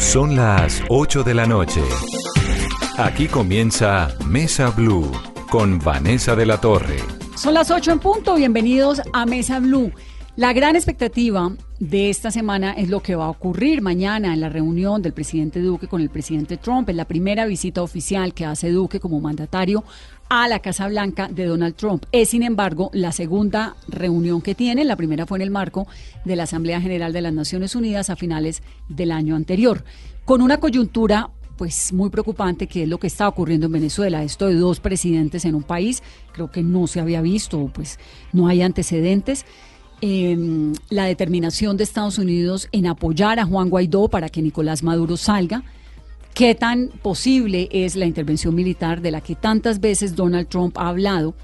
Son las 8 de la noche. Aquí comienza Mesa Blue con Vanessa de la Torre. Son las 8 en punto. Bienvenidos a Mesa Blue. La gran expectativa de esta semana es lo que va a ocurrir mañana en la reunión del presidente Duque con el presidente Trump, en la primera visita oficial que hace Duque como mandatario a la Casa Blanca de Donald Trump. Es, sin embargo, la segunda reunión que tiene. La primera fue en el marco de la Asamblea General de las Naciones Unidas a finales del año anterior, con una coyuntura pues muy preocupante que es lo que está ocurriendo en Venezuela. Esto de dos presidentes en un país, creo que no se había visto, pues no hay antecedentes. Em, la determinación de Estados Unidos en apoyar a Juan Guaidó para que Nicolás Maduro salga. ¿Qué tan posible es la intervención militar de la que tantas veces Donald Trump ha hablado?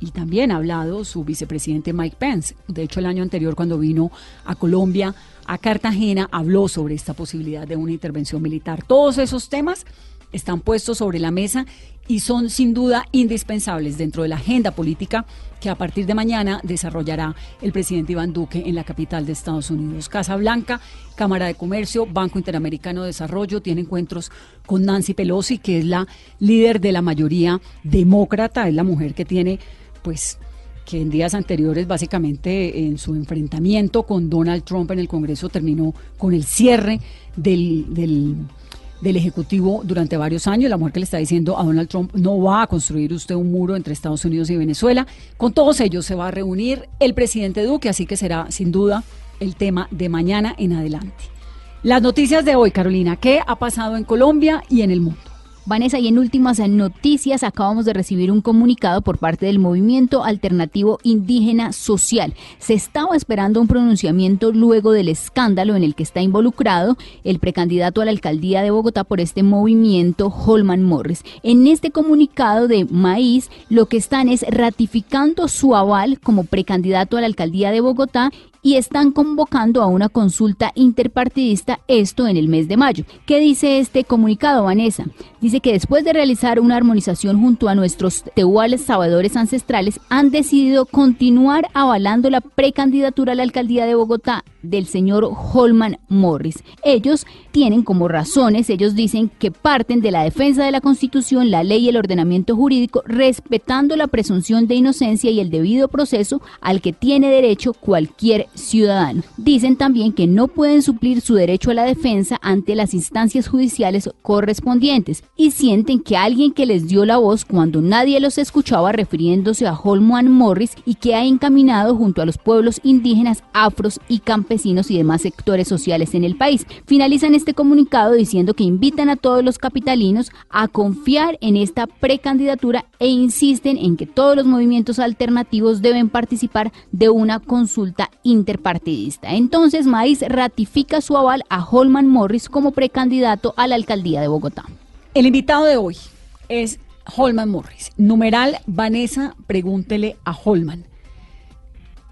Y también ha hablado su vicepresidente Mike Pence. De hecho, el año anterior, cuando vino a Colombia, a Cartagena, habló sobre esta posibilidad de una intervención militar. Todos esos temas están puestos sobre la mesa y son sin duda indispensables dentro de la agenda política que a partir de mañana desarrollará el presidente Iván Duque en la capital de Estados Unidos. Casa Blanca, Cámara de Comercio, Banco Interamericano de Desarrollo, tiene encuentros con Nancy Pelosi, que es la líder de la mayoría demócrata, es la mujer que tiene, pues, que en días anteriores básicamente en su enfrentamiento con Donald Trump en el Congreso terminó con el cierre del, del del Ejecutivo durante varios años. La mujer que le está diciendo a Donald Trump, no va a construir usted un muro entre Estados Unidos y Venezuela. Con todos ellos se va a reunir el presidente Duque, así que será sin duda el tema de mañana en adelante. Las noticias de hoy, Carolina, ¿qué ha pasado en Colombia y en el mundo? Vanessa, y en últimas noticias acabamos de recibir un comunicado por parte del Movimiento Alternativo Indígena Social. Se estaba esperando un pronunciamiento luego del escándalo en el que está involucrado el precandidato a la alcaldía de Bogotá por este movimiento, Holman Morris. En este comunicado de Maíz, lo que están es ratificando su aval como precandidato a la alcaldía de Bogotá y están convocando a una consulta interpartidista, esto en el mes de mayo. ¿Qué dice este comunicado, Vanessa? Dice que después de realizar una armonización junto a nuestros tehuales sabadores ancestrales, han decidido continuar avalando la precandidatura a la alcaldía de Bogotá del señor Holman Morris. Ellos tienen como razones, ellos dicen que parten de la defensa de la Constitución, la ley y el ordenamiento jurídico, respetando la presunción de inocencia y el debido proceso al que tiene derecho cualquier ciudadano. Dicen también que no pueden suplir su derecho a la defensa ante las instancias judiciales correspondientes y sienten que alguien que les dio la voz cuando nadie los escuchaba refiriéndose a Holman Morris y que ha encaminado junto a los pueblos indígenas, afros y campesinos y demás sectores sociales en el país. Finalizan este comunicado diciendo que invitan a todos los capitalinos a confiar en esta precandidatura e insisten en que todos los movimientos alternativos deben participar de una consulta interpartidista. Entonces, Maíz ratifica su aval a Holman Morris como precandidato a la alcaldía de Bogotá. El invitado de hoy es Holman Morris. Numeral Vanessa, pregúntele a Holman.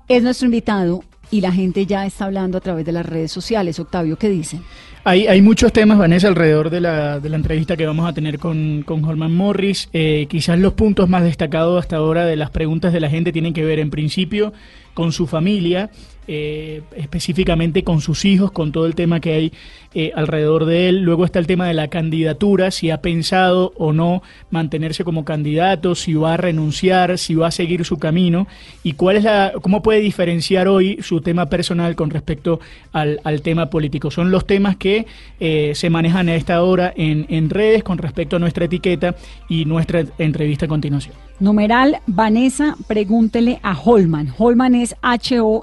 Es nuestro invitado y la gente ya está hablando a través de las redes sociales. Octavio, ¿qué dicen? Hay, hay muchos temas, Vanessa, alrededor de la, de la entrevista que vamos a tener con, con Holman Morris. Eh, quizás los puntos más destacados hasta ahora de las preguntas de la gente tienen que ver, en principio, con su familia, eh, específicamente con sus hijos, con todo el tema que hay eh, alrededor de él. Luego está el tema de la candidatura, si ha pensado o no mantenerse como candidato, si va a renunciar, si va a seguir su camino y cuál es la, cómo puede diferenciar hoy su tema personal con respecto al, al tema político. Son los temas que eh, se manejan a esta hora en, en redes con respecto a nuestra etiqueta y nuestra entrevista a continuación. Numeral Vanessa, pregúntele a Holman. Holman es H-O-L-L-M-A-N.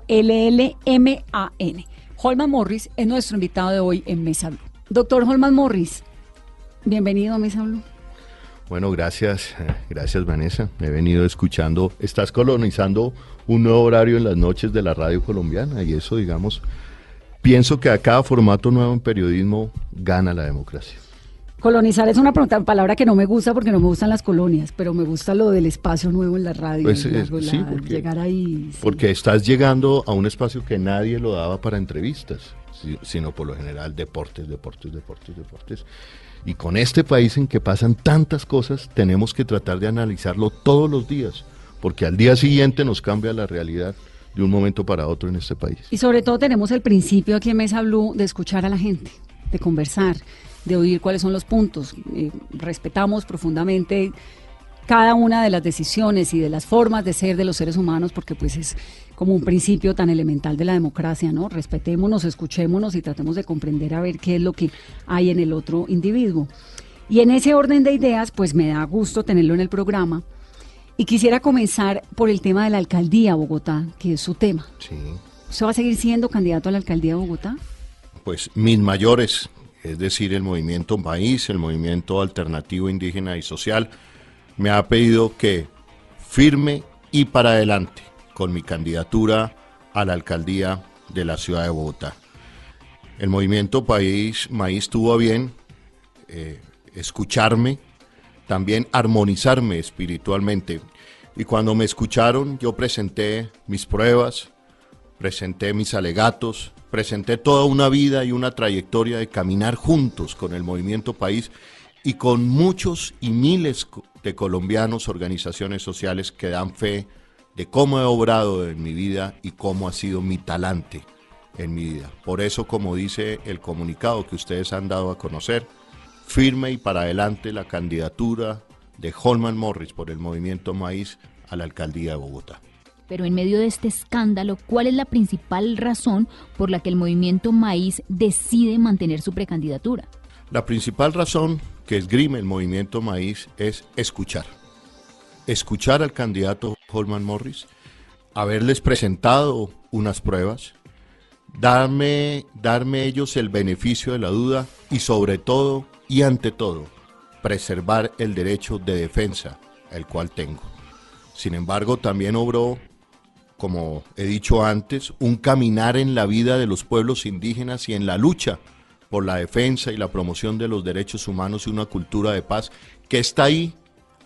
Holman Morris es nuestro invitado de hoy en Mesa Blue. Doctor Holman Morris, bienvenido a Mesa Blue. Bueno, gracias, gracias Vanessa. He venido escuchando, estás colonizando un nuevo horario en las noches de la radio colombiana y eso, digamos, pienso que a cada formato nuevo en periodismo gana la democracia. Colonizar es una palabra que no me gusta porque no me gustan las colonias, pero me gusta lo del espacio nuevo en la radio. Pues sí, porque, llegar ahí. Porque estás llegando a un espacio que nadie lo daba para entrevistas, sino por lo general deportes, deportes, deportes, deportes. Y con este país en que pasan tantas cosas, tenemos que tratar de analizarlo todos los días, porque al día siguiente nos cambia la realidad de un momento para otro en este país. Y sobre todo tenemos el principio aquí en Mesa Blue de escuchar a la gente, de conversar de oír cuáles son los puntos. Eh, respetamos profundamente cada una de las decisiones y de las formas de ser de los seres humanos, porque pues es como un principio tan elemental de la democracia, ¿no? Respetémonos, escuchémonos y tratemos de comprender a ver qué es lo que hay en el otro individuo. Y en ese orden de ideas, pues me da gusto tenerlo en el programa. Y quisiera comenzar por el tema de la alcaldía Bogotá, que es su tema. Sí. ¿Usted va a seguir siendo candidato a la alcaldía de Bogotá? Pues mis mayores es decir, el movimiento País, el movimiento alternativo indígena y social, me ha pedido que firme y para adelante con mi candidatura a la alcaldía de la ciudad de Bogotá. El movimiento País Maíz tuvo a bien eh, escucharme, también armonizarme espiritualmente. Y cuando me escucharon, yo presenté mis pruebas, presenté mis alegatos, presenté toda una vida y una trayectoria de caminar juntos con el movimiento país y con muchos y miles de colombianos, organizaciones sociales que dan fe de cómo he obrado en mi vida y cómo ha sido mi talante en mi vida. Por eso, como dice el comunicado que ustedes han dado a conocer, firme y para adelante la candidatura de Holman Morris por el movimiento Maíz a la alcaldía de Bogotá. Pero en medio de este escándalo, ¿cuál es la principal razón por la que el movimiento Maíz decide mantener su precandidatura? La principal razón que esgrime el movimiento Maíz es escuchar. Escuchar al candidato Holman Morris, haberles presentado unas pruebas, darme, darme ellos el beneficio de la duda y sobre todo y ante todo, preservar el derecho de defensa, el cual tengo. Sin embargo, también obró como he dicho antes, un caminar en la vida de los pueblos indígenas y en la lucha por la defensa y la promoción de los derechos humanos y una cultura de paz que está ahí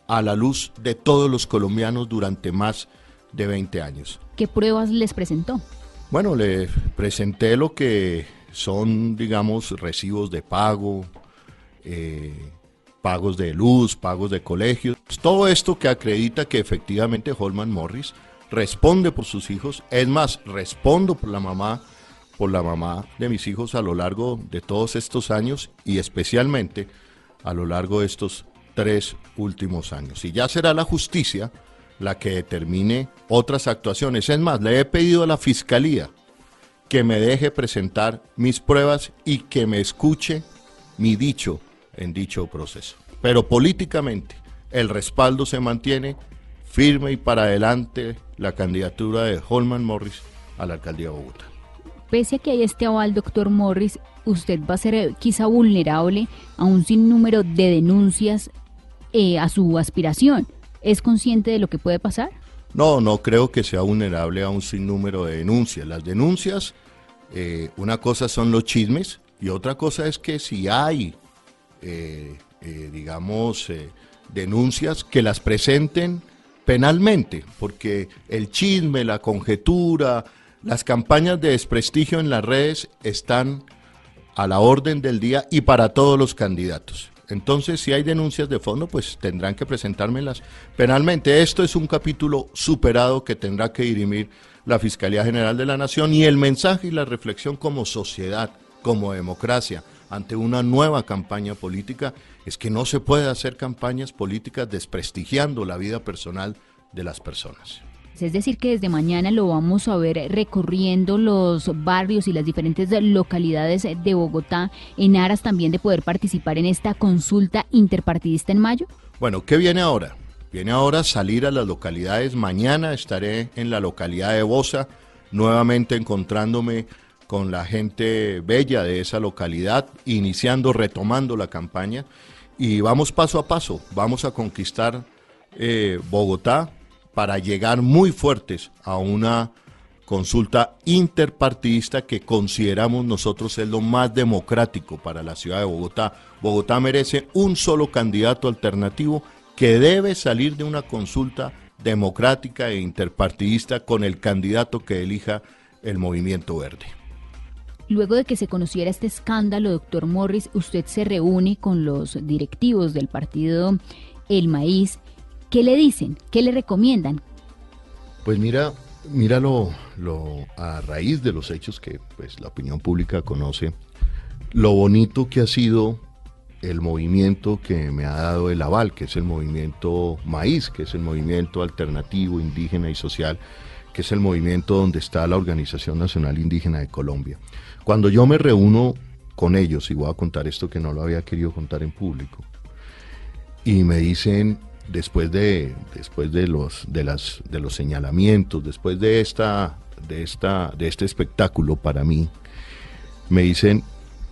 a la luz de todos los colombianos durante más de 20 años. ¿Qué pruebas les presentó? Bueno, le presenté lo que son, digamos, recibos de pago, eh, pagos de luz, pagos de colegios, todo esto que acredita que efectivamente Holman Morris responde por sus hijos, es más, respondo por la mamá, por la mamá de mis hijos a lo largo de todos estos años y especialmente a lo largo de estos tres últimos años. Y ya será la justicia la que determine otras actuaciones. Es más, le he pedido a la fiscalía que me deje presentar mis pruebas y que me escuche mi dicho en dicho proceso. Pero políticamente el respaldo se mantiene firme y para adelante la candidatura de Holman Morris a la alcaldía de Bogotá. Pese a que hay este aval, doctor Morris, usted va a ser eh, quizá vulnerable a un sinnúmero de denuncias eh, a su aspiración. ¿Es consciente de lo que puede pasar? No, no creo que sea vulnerable a un sinnúmero de denuncias. Las denuncias, eh, una cosa son los chismes y otra cosa es que si hay, digamos, denuncias, que las presenten penalmente, porque el chisme, la conjetura, las campañas de desprestigio en las redes están a la orden del día y para todos los candidatos. Entonces, si hay denuncias de fondo, pues tendrán que presentármelas penalmente. Esto es un capítulo superado que tendrá que dirimir la Fiscalía General de la Nación y el mensaje y la reflexión como sociedad, como democracia, ante una nueva campaña política es que no se puede hacer campañas políticas desprestigiando la vida personal de las personas. Es decir, que desde mañana lo vamos a ver recorriendo los barrios y las diferentes localidades de Bogotá en aras también de poder participar en esta consulta interpartidista en mayo. Bueno, ¿qué viene ahora? Viene ahora salir a las localidades. Mañana estaré en la localidad de Bosa, nuevamente encontrándome con la gente bella de esa localidad, iniciando, retomando la campaña. Y vamos paso a paso, vamos a conquistar eh, Bogotá para llegar muy fuertes a una consulta interpartidista que consideramos nosotros es lo más democrático para la ciudad de Bogotá. Bogotá merece un solo candidato alternativo que debe salir de una consulta democrática e interpartidista con el candidato que elija el movimiento verde. Luego de que se conociera este escándalo, doctor Morris, usted se reúne con los directivos del partido El Maíz. ¿Qué le dicen? ¿Qué le recomiendan? Pues mira, míralo lo, a raíz de los hechos que pues, la opinión pública conoce, lo bonito que ha sido el movimiento que me ha dado el aval, que es el movimiento Maíz, que es el movimiento alternativo, indígena y social, que es el movimiento donde está la Organización Nacional Indígena de Colombia. Cuando yo me reúno con ellos, y voy a contar esto que no lo había querido contar en público, y me dicen, después de, después de los, de las, de los señalamientos, después de esta, de esta, de este espectáculo para mí, me dicen,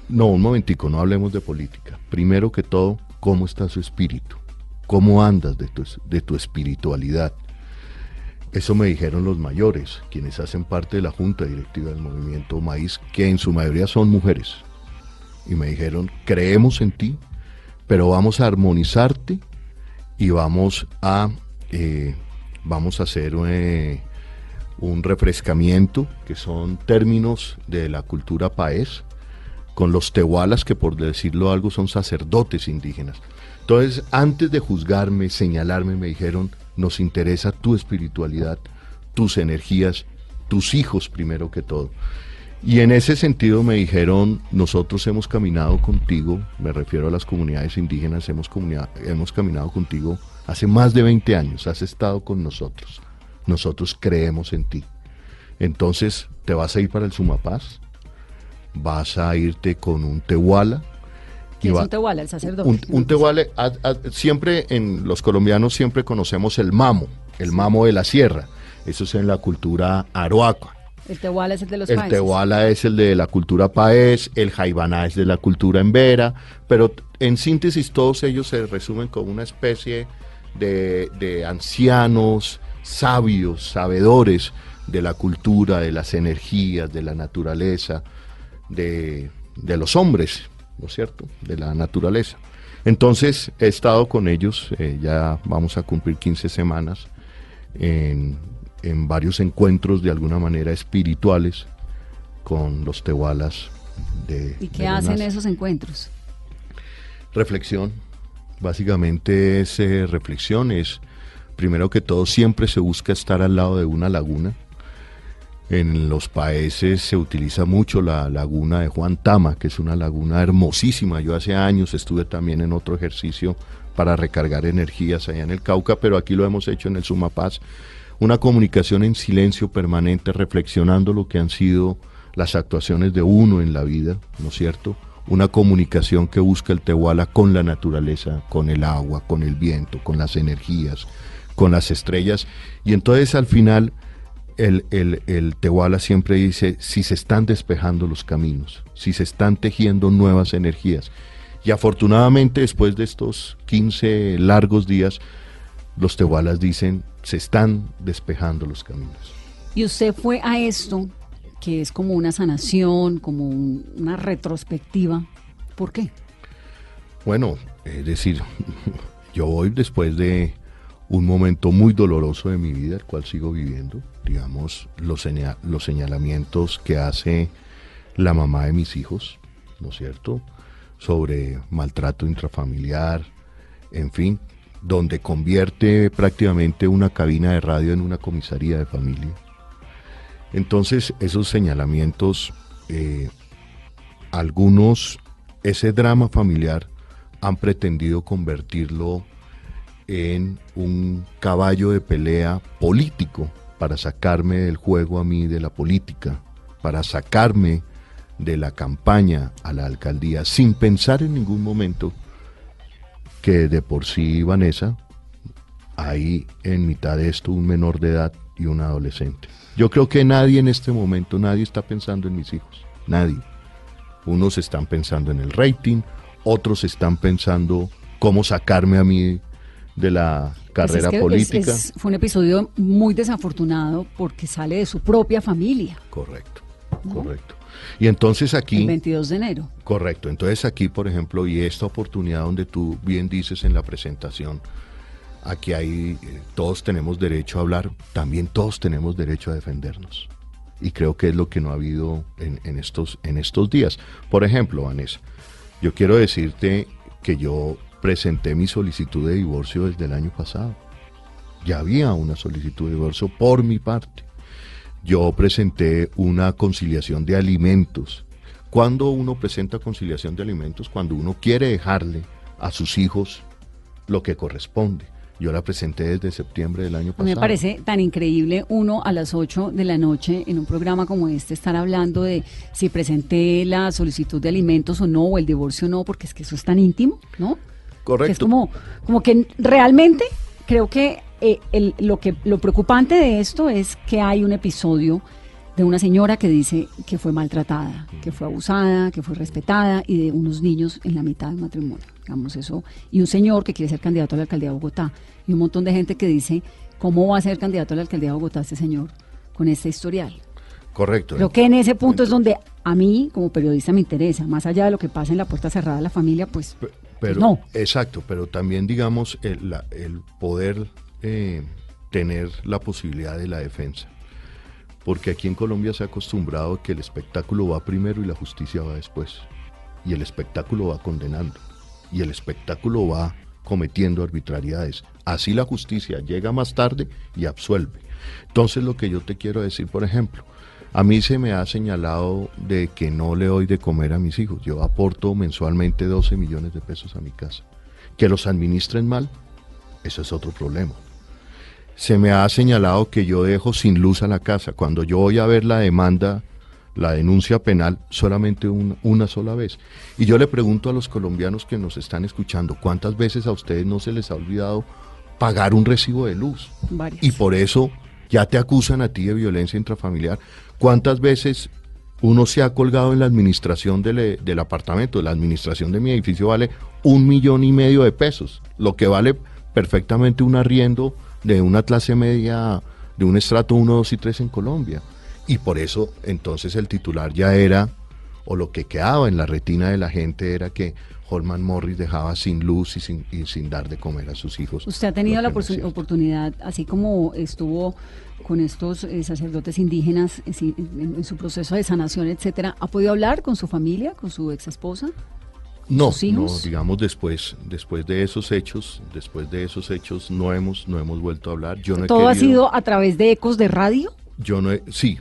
no, un momentico, no hablemos de política. Primero que todo, ¿cómo está su espíritu? ¿Cómo andas de tu, de tu espiritualidad? Eso me dijeron los mayores, quienes hacen parte de la junta directiva del movimiento Maíz, que en su mayoría son mujeres. Y me dijeron, creemos en ti, pero vamos a armonizarte y vamos a, eh, vamos a hacer eh, un refrescamiento, que son términos de la cultura paez, con los tehualas, que por decirlo algo son sacerdotes indígenas. Entonces, antes de juzgarme, señalarme, me dijeron, nos interesa tu espiritualidad, tus energías, tus hijos primero que todo. Y en ese sentido me dijeron, nosotros hemos caminado contigo, me refiero a las comunidades indígenas, hemos, caminado contigo hace más de 20 años, has estado con nosotros, nosotros creemos en ti. Entonces, ¿te vas a ir para el Sumapaz? vas a irte con un tehuala. ¿Qué es un tehuala, el sacerdote? Un, tehuala, siempre en los colombianos siempre conocemos el mamo, el mamo de la sierra. Eso es en la cultura aroaca. El tehuala es el de los El tehuala es el de la cultura paez, el jaibaná es de la cultura embera, pero en síntesis todos ellos se resumen como una especie de, de ancianos, sabios, sabedores de la cultura, de las energías, de la naturaleza, de, los hombres, ¿no es cierto?, de la naturaleza. Entonces he estado con ellos, eh, ya vamos a cumplir 15 semanas, en, varios encuentros de alguna manera espirituales con los tehualas de... ¿Y qué hacen esos encuentros? Reflexión, básicamente es eh, reflexión, es primero que todo siempre se busca estar al lado de una laguna, en los países se utiliza mucho la laguna de Juan Tama, que es una laguna hermosísima. Yo hace años estuve también en otro ejercicio para recargar energías allá en el Cauca, pero aquí lo hemos hecho en el Sumapaz. Una comunicación en silencio permanente, reflexionando lo que han sido las actuaciones de uno en la vida, ¿no es cierto? Una comunicación que busca el Tehuala con la naturaleza, con el agua, con el viento, con las energías, con las estrellas. Y entonces al final el, el, el Tehuala siempre dice, si se están despejando los caminos, si se están tejiendo nuevas energías. Y afortunadamente después de estos 15 largos días, los Tehualas dicen, se están despejando los caminos. Y usted fue a esto, que es como una sanación, como una retrospectiva. ¿Por qué? Bueno, es decir, yo voy después de un momento muy doloroso de mi vida, el cual sigo viviendo, digamos, los, los señalamientos que hace la mamá de mis hijos, ¿no es cierto?, sobre maltrato intrafamiliar, en fin, donde convierte prácticamente una cabina de radio en una comisaría de familia. Entonces, esos señalamientos, eh, algunos, ese drama familiar, han pretendido convertirlo en un caballo de pelea político para sacarme del juego a mí de la política, para sacarme de la campaña a la alcaldía, sin pensar en ningún momento que de por sí Vanessa, hay en mitad de esto un menor de edad y un adolescente. Yo creo que nadie en este momento, nadie está pensando en mis hijos, nadie. Unos están pensando en el rating, otros están pensando cómo sacarme a mí de la Pues carrera es que es- política. es- fue un episodio muy desafortunado porque sale de su propia familia. Correcto, correcto. Y entonces El aquí, 22 de enero. correcto, entonces aquí, por ejemplo, y esta oportunidad donde tú bien dices en la presentación, aquí hay, eh, todos tenemos derecho a hablar, también todos tenemos derecho a defendernos. Y creo que es lo que no ha habido en, en estos, en estos días. Por ejemplo, Vanessa, yo quiero decirte que yo presenté mi solicitud de divorcio desde el año pasado. Ya había una solicitud de divorcio por mi parte. Yo presenté una conciliación de alimentos. ¿Cuándo uno presenta conciliación de alimentos? Cuando uno quiere dejarle a sus hijos lo que corresponde. Yo la presenté desde septiembre del año pasado. me parece tan increíble uno a las 8 de la noche en un programa como este estar hablando de si presenté la solicitud de alimentos o no, o el divorcio o no, porque es que eso es tan íntimo, ¿no? Correcto. Es como, como que realmente creo que, eh, el- lo que lo preocupante de esto es que hay un episodio de una señora que dice que fue maltratada, que fue abusada, que fue respetada y de unos niños en la mitad del matrimonio, digamos eso, y un señor que quiere ser candidato a la alcaldía de Bogotá y un montón de gente que dice cómo va a ser candidato a la alcaldía de Bogotá este señor con este historial. Correcto. Creo que en ese punto es donde a mí como periodista me interesa, más allá de lo que pasa en la puerta cerrada de la familia, pues Pero, no. Exacto, pero también digamos el, la- el poder eh, tener la posibilidad de la defensa. Porque aquí en Colombia se ha acostumbrado que el espectáculo va primero y la justicia va después. Y el espectáculo va condenando. Y el espectáculo va cometiendo arbitrariedades. Así la justicia llega más tarde y absuelve. Entonces lo que yo te quiero decir, por ejemplo, a mí se me ha señalado de que no le doy de comer a mis hijos. Yo aporto mensualmente 12 millones de pesos a mi casa. Que los administren mal, eso es otro problema. Se me ha señalado que yo dejo sin luz a la casa. Cuando yo voy a ver la demanda, la denuncia penal, solamente un- una sola vez. Y yo le pregunto a los colombianos que nos están escuchando, ¿cuántas veces a ustedes no se les ha olvidado pagar un recibo de luz? varias. Y por eso ya te acusan a ti de violencia intrafamiliar. ¿Cuántas veces uno se ha colgado en la administración del, del apartamento? La administración de mi edificio vale un millón y medio de pesos, lo que vale perfectamente un arriendo de una clase media, de un estrato 1, 2 y 3 en Colombia. Y por eso entonces el titular ya era, o lo que quedaba en la retina de la gente era que Holman Morris dejaba sin luz y sin, y sin dar de comer a sus hijos. Usted ha tenido la no oportunidad, así como estuvo con estos eh, sacerdotes indígenas eh, en, en su proceso de sanación, etcétera, ¿ha podido hablar con su familia, con su ex esposa? No, no, digamos después, después de esos hechos, después de esos hechos no hemos, no hemos vuelto a hablar. Yo no he ¿Todo ha sido a través de ecos de radio? yo no he, sí,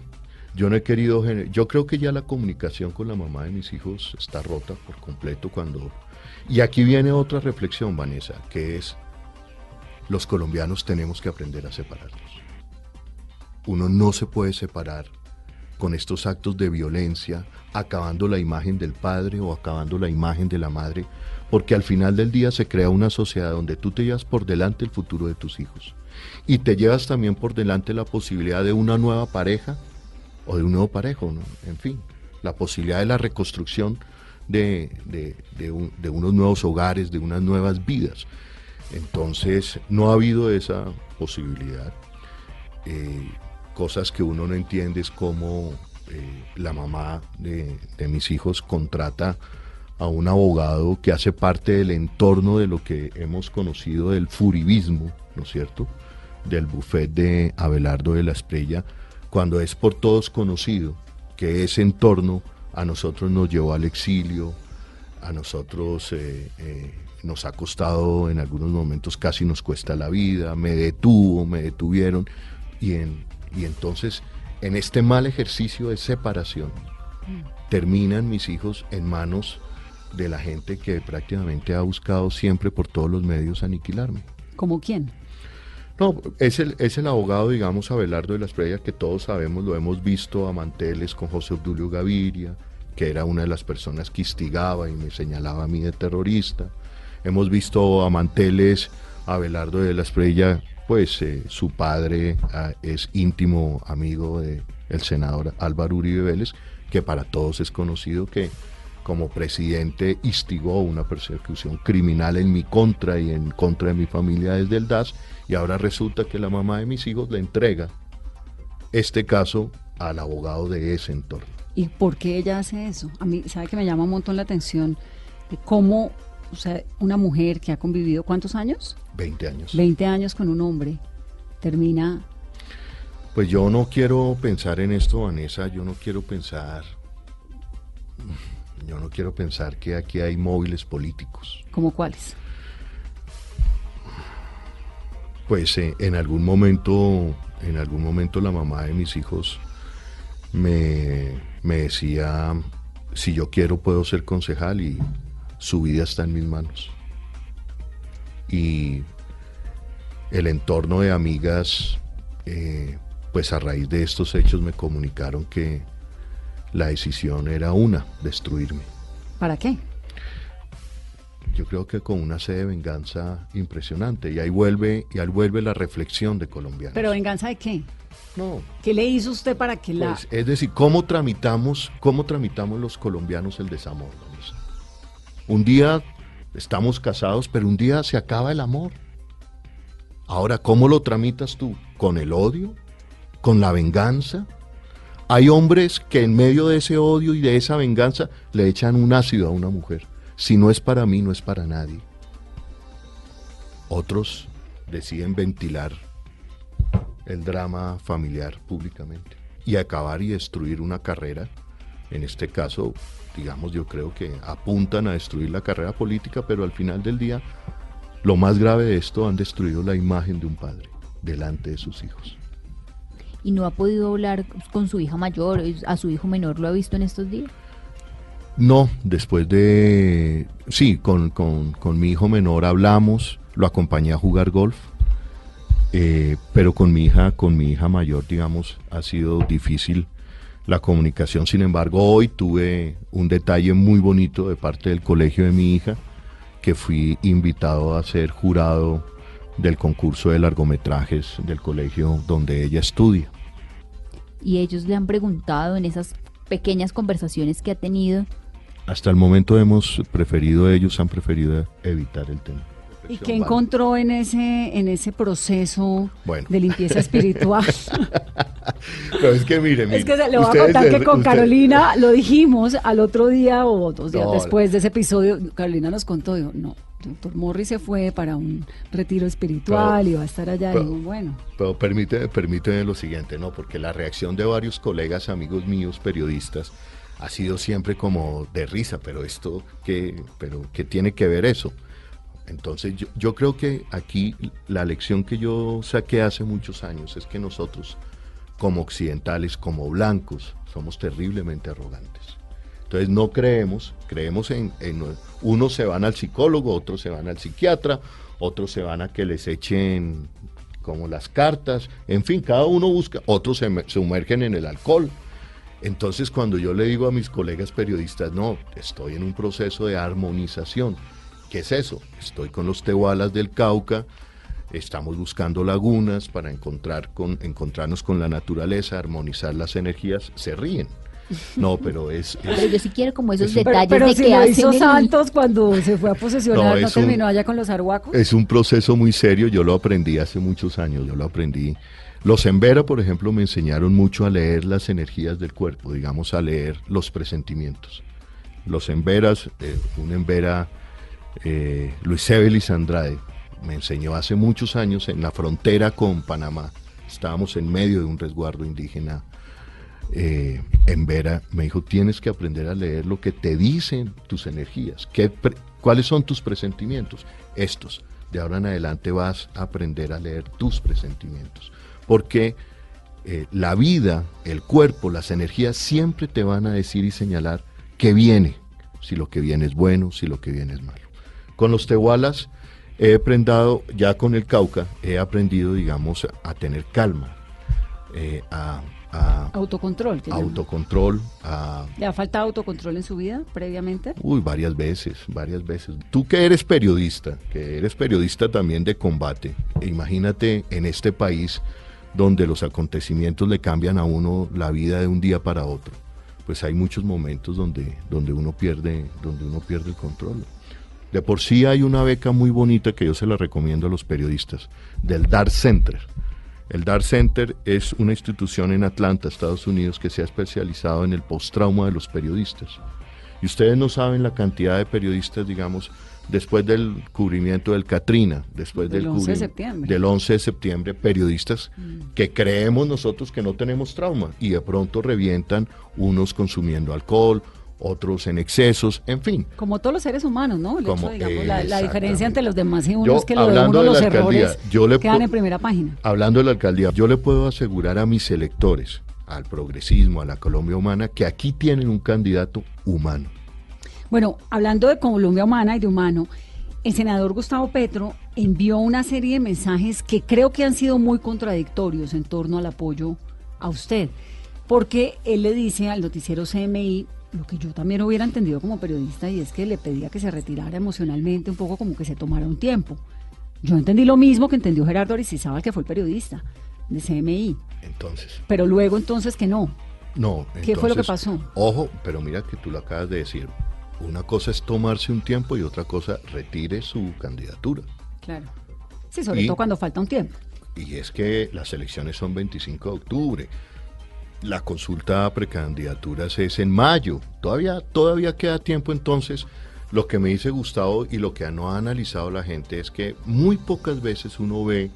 yo no he querido, yo creo que ya la comunicación con la mamá de mis hijos está rota por completo cuando, y aquí viene otra reflexión, Vanessa, que es, los colombianos tenemos que aprender a separarnos. Uno no se puede separar con estos actos de violencia, acabando la imagen del padre o acabando la imagen de la madre, porque al final del día se crea una sociedad donde tú te llevas por delante el futuro de tus hijos y te llevas también por delante la posibilidad de una nueva pareja o de un nuevo parejo, en fin, la posibilidad de la reconstrucción de, de- de un- de unos nuevos hogares, de unas nuevas vidas. Entonces, no ha habido esa posibilidad. Eh, cosas que uno no entiende es cómo eh, la mamá de, de mis hijos contrata a un abogado que hace parte del entorno de lo que hemos conocido del furibismo, ¿no es cierto? Del buffet de Abelardo de la Estrella, cuando es por todos conocido que ese entorno a nosotros nos llevó al exilio, a nosotros eh, eh, nos ha costado en algunos momentos casi nos cuesta la vida, me detuvo, me detuvieron y, en, y entonces en este mal ejercicio de separación terminan mis hijos en manos de la gente que prácticamente ha buscado siempre por todos los medios aniquilarme. ¿Como quién? No, es el, es el abogado, digamos, Abelardo de la Estrella, que todos sabemos, lo hemos visto a manteles con José Obdulio Gaviria, que era una de las personas que instigaba y me señalaba a mí de terrorista. Hemos visto a manteles a Abelardo de la Estrella, pues eh, su padre ah, es íntimo amigo del senador Álvaro Uribe Vélez, que para todos es conocido que como presidente instigó una persecución criminal en mi contra y en contra de mi familia desde el DAS y ahora resulta que la mamá de mis hijos le entrega este caso al abogado de ese entorno. ¿Y por qué ella hace eso? A mí, ¿sabe que me llama un montón la atención de cómo, o sea, una mujer que ha convivido cuántos años? 20 años. 20 años con un hombre termina... Pues yo no quiero pensar en esto, Vanessa, yo no quiero pensar yo no quiero pensar que aquí hay móviles políticos. ¿Cómo cuáles? Pues eh, en algún momento, en algún momento la mamá de mis hijos me, me decía, si yo quiero puedo ser concejal y su vida está en mis manos. Y el entorno de amigas, eh, pues a raíz de estos hechos me comunicaron que la decisión era una, destruirme. ¿Para qué? Yo creo que con una sed de venganza impresionante. Y ahí vuelve, y ahí vuelve la reflexión de colombianos. ¿Pero venganza de qué? No. ¿Qué le hizo usted para que la...? Pues, es decir, ¿cómo tramitamos, cómo tramitamos los colombianos el desamor? Un día estamos casados, pero un día se acaba el amor. Ahora, ¿cómo lo tramitas tú? ¿Con el odio? ¿Con la venganza? Hay hombres que en medio de ese odio y de esa venganza le echan un ácido a una mujer. Si no es para mí, no es para nadie. Otros deciden ventilar el drama familiar públicamente y acabar y destruir una carrera. En este caso, digamos, yo creo que apuntan a destruir la carrera política, pero al final del día, lo más grave de esto, han destruido la imagen de un padre delante de sus hijos y no ha podido hablar con su hija mayor, a su hijo menor, ¿lo ha visto en estos días? No, después de... Sí, con, mi hijo menor hablamos, lo acompañé a jugar golf, eh, pero con mi hija, con mi hija mayor, digamos, ha sido difícil la comunicación. Sin embargo, hoy tuve un detalle muy bonito de parte del colegio de mi hija, que fui invitado a ser jurado del concurso de largometrajes del colegio donde ella estudia y ellos le han preguntado en esas pequeñas conversaciones que ha tenido. Hasta el momento hemos preferido, ellos han preferido evitar el tema. ¿Y qué encontró en ese, en ese proceso de limpieza espiritual? Pero es que mire, Es que le voy a contar que con Carolina lo dijimos al otro día o dos días después de ese episodio. Carolina nos contó, dijo, no, doctor Morris se fue para un retiro espiritual y va a estar allá. Pero, bueno. Pero permíteme, permíteme lo siguiente, ¿no? Porque la reacción de varios colegas, amigos míos, periodistas, ha sido siempre como de risa, pero esto, ¿qué, pero, ¿qué tiene que ver eso? Entonces yo, creo que aquí la lección que yo saqué hace muchos años es que nosotros, como occidentales, como blancos, somos terriblemente arrogantes. Entonces no creemos, creemos en, unos se van al psicólogo, otros se van al psiquiatra, otros se van a que les echen como las cartas, en fin, cada uno busca, otros se sumergen en el alcohol. Entonces cuando yo le digo a mis colegas periodistas, no, estoy en un proceso de armonización, ¿qué es eso? Estoy con los tehualas del Cauca, estamos buscando lagunas para encontrar con, encontrarnos con la naturaleza, armonizar las energías, se ríen. No, pero es, Pero yo sí quiero como esos detalles pero, de si que lo hizo Santos cuando se fue a posesionar, ¿no, terminó allá con los arhuacos? Es un proceso muy serio, yo lo aprendí hace muchos años, yo lo aprendí. Los Embera, por ejemplo, me enseñaron mucho a leer las energías del cuerpo, digamos, a leer los presentimientos. Los Emberas, eh, un Embera, eh, Luis Evelis Andrade, me enseñó hace muchos años en la frontera con Panamá. Estábamos en medio de un resguardo indígena eh, en Vera, me dijo, tienes que aprender a leer lo que te dicen tus energías. ¿Qué ¿Cuáles son tus presentimientos? Estos. De ahora en adelante vas a aprender a leer tus presentimientos. Porque eh, la vida, el cuerpo, las energías siempre te van a decir y señalar qué viene. Si lo que viene es bueno, si lo que viene es malo. Con los tehualas he aprendido, ya con el Cauca, he aprendido, digamos, a tener calma, eh, a autocontrol. autocontrol. ¿Le ha faltado autocontrol en su vida previamente? Uy, varias veces, varias veces. Tú que eres periodista, que eres periodista también de combate, imagínate en este país donde los acontecimientos le cambian a uno la vida de un día para otro. pues hay muchos momentos donde, donde, uno pierde, donde uno pierde el control. De por sí hay una beca muy bonita que yo se la recomiendo a los periodistas, del DAR Center. El DAR Center es una institución en Atlanta, Estados Unidos, que se ha especializado en el post-trauma de los periodistas. Y ustedes no saben la cantidad de periodistas, digamos, después del cubrimiento del Katrina, después del, 11 de septiembre. del 11 de septiembre, periodistas Mm. que creemos nosotros que no tenemos trauma y de pronto revientan unos consumiendo alcohol, otros en excesos, en fin. Como todos los seres humanos, ¿no? El Como- hecho, digamos, la, la exactamente. diferencia entre los demás y uno Yo, es que lo de uno de los errores yo le quedan en primera página. Hablando de la alcaldía, yo le puedo asegurar a mis electores, al progresismo, a la Colombia humana, que aquí tienen un candidato humano. Bueno, hablando de Colombia humana y de humano, el senador Gustavo Petro envió una serie de mensajes que creo que han sido muy contradictorios en torno al apoyo a usted, porque él le dice al noticiero CMI lo que yo también hubiera entendido como periodista y es que le pedía que se retirara emocionalmente, un poco como que se tomara un tiempo. Yo entendí lo mismo que entendió Gerardo Aristizábal, que fue el periodista de CMI, Entonces, pero luego entonces que no. no. ¿Qué fue lo que pasó? Ojo, pero mira que tú lo acabas de decir. Una cosa es tomarse un tiempo y otra cosa, retire su candidatura. Claro. Sí, sobre Y- todo cuando falta un tiempo. Y es que las elecciones son 25 de octubre. La consulta a precandidaturas es en mayo. Todavía, todavía queda tiempo entonces. Lo que me dice Gustavo y lo que no ha analizado la gente es que muy pocas veces uno ve